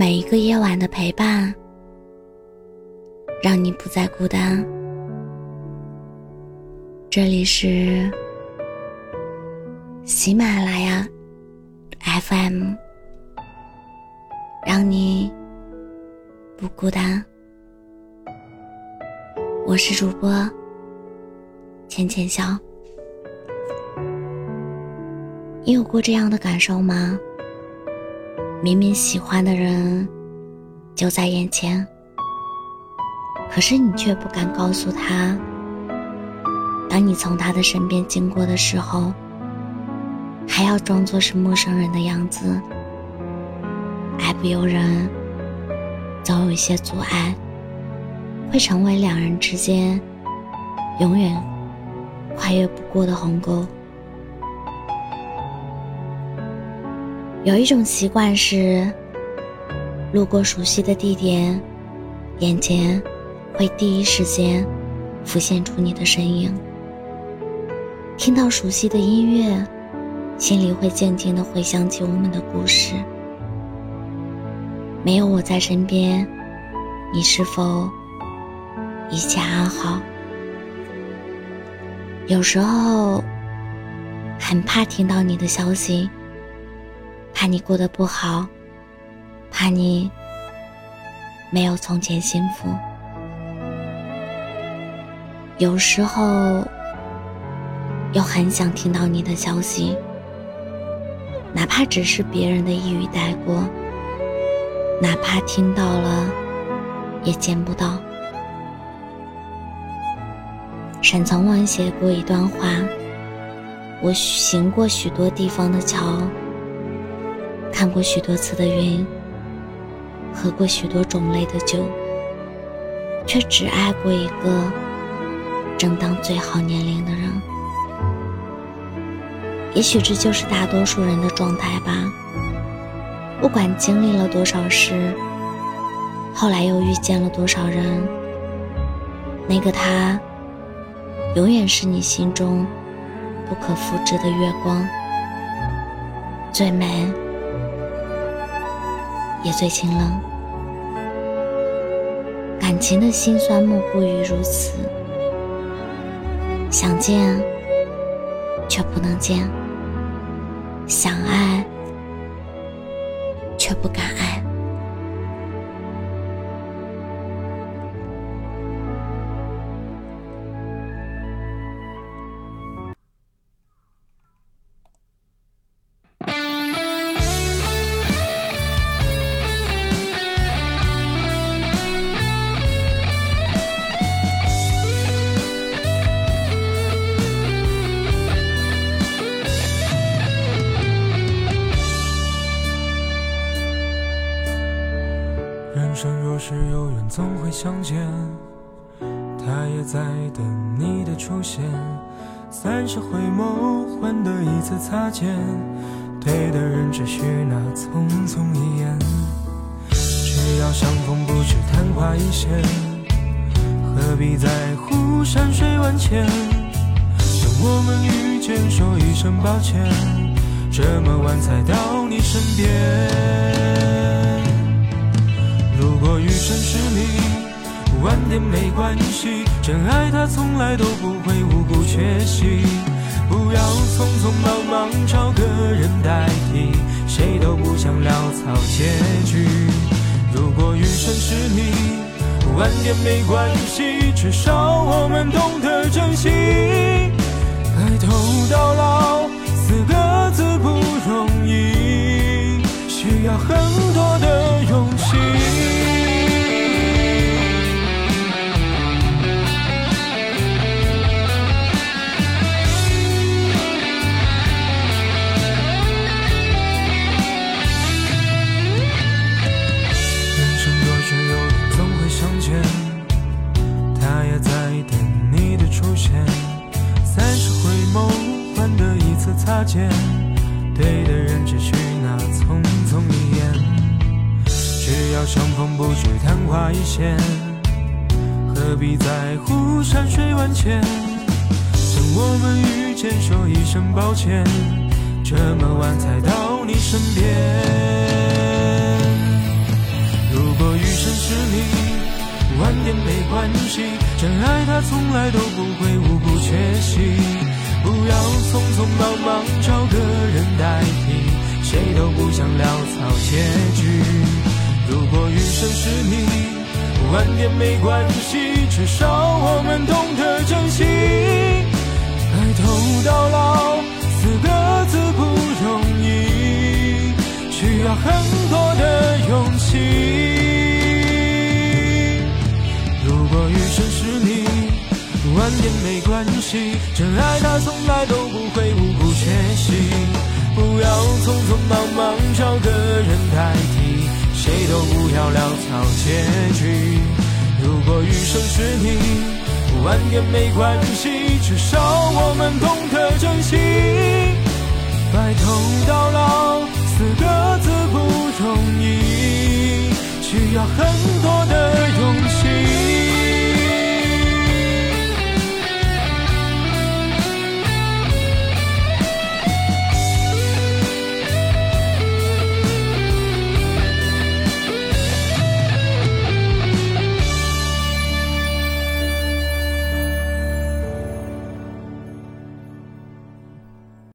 每一个夜晚的陪伴，让你不再孤单。这里是喜马拉雅 FM，让你不孤单。我是主播浅浅笑。你有过这样的感受吗？明明喜欢的人就在眼前，可是你却不敢告诉他。当你从他的身边经过的时候，还要装作是陌生人的样子。爱不由人，总有一些阻碍，会成为两人之间永远跨越不过的鸿沟。有一种习惯是，路过熟悉的地点，眼前会第一时间浮现出你的身影；听到熟悉的音乐，心里会静静的回想起我们的故事。没有我在身边，你是否一切安好？有时候很怕听到你的消息。怕你过得不好，怕你没有从前幸福。有时候又很想听到你的消息，哪怕只是别人的一语带过，哪怕听到了也见不到。沈从文写过一段话：我行过许多地方的桥。看过许多次的云，喝过许多种类的酒，却只爱过一个正当最好年龄的人。也许这就是大多数人的状态吧。不管经历了多少事，后来又遇见了多少人，那个他，永远是你心中不可复制的月光，最美。也最清冷，感情的辛酸莫过于如此。想见，却不能见；想爱，却不敢爱。是有缘总会相见，他也在等你的出现。三十回眸换得一次擦肩，对的人只需那匆匆一眼。只要相逢不止昙花一现，何必在乎山水万千？等我们遇见，说一声抱歉，这么晚才到你身边。如果余生是你，晚点没关系。真爱它从来都不会无故缺席。不要匆匆忙忙找个人代替，谁都不想潦草结局。如果余生是你，晚点没关系，至少我们懂得珍惜。白头到老四个字不容易，需要很多的勇气。擦肩，对的人只需那匆匆一眼。只要相逢不止昙花一现，何必在乎山水万千？等我们遇见，说一声抱歉，这么晚才到你身边。如果余生是你，晚点没关系，真爱它从来都不会无故缺席。不要匆匆忙忙找个人代替，谁都不想潦草结局。如果余生是你，晚点没关系，至少我们懂得珍惜。白头到老晚点没关系，真爱它从来都不会无故缺席。不要匆匆忙忙找个人代替，谁都不要潦草结局。如果余生是你，晚点没关系，至少我们懂得珍惜。白头到老四个字不容易，需要很多。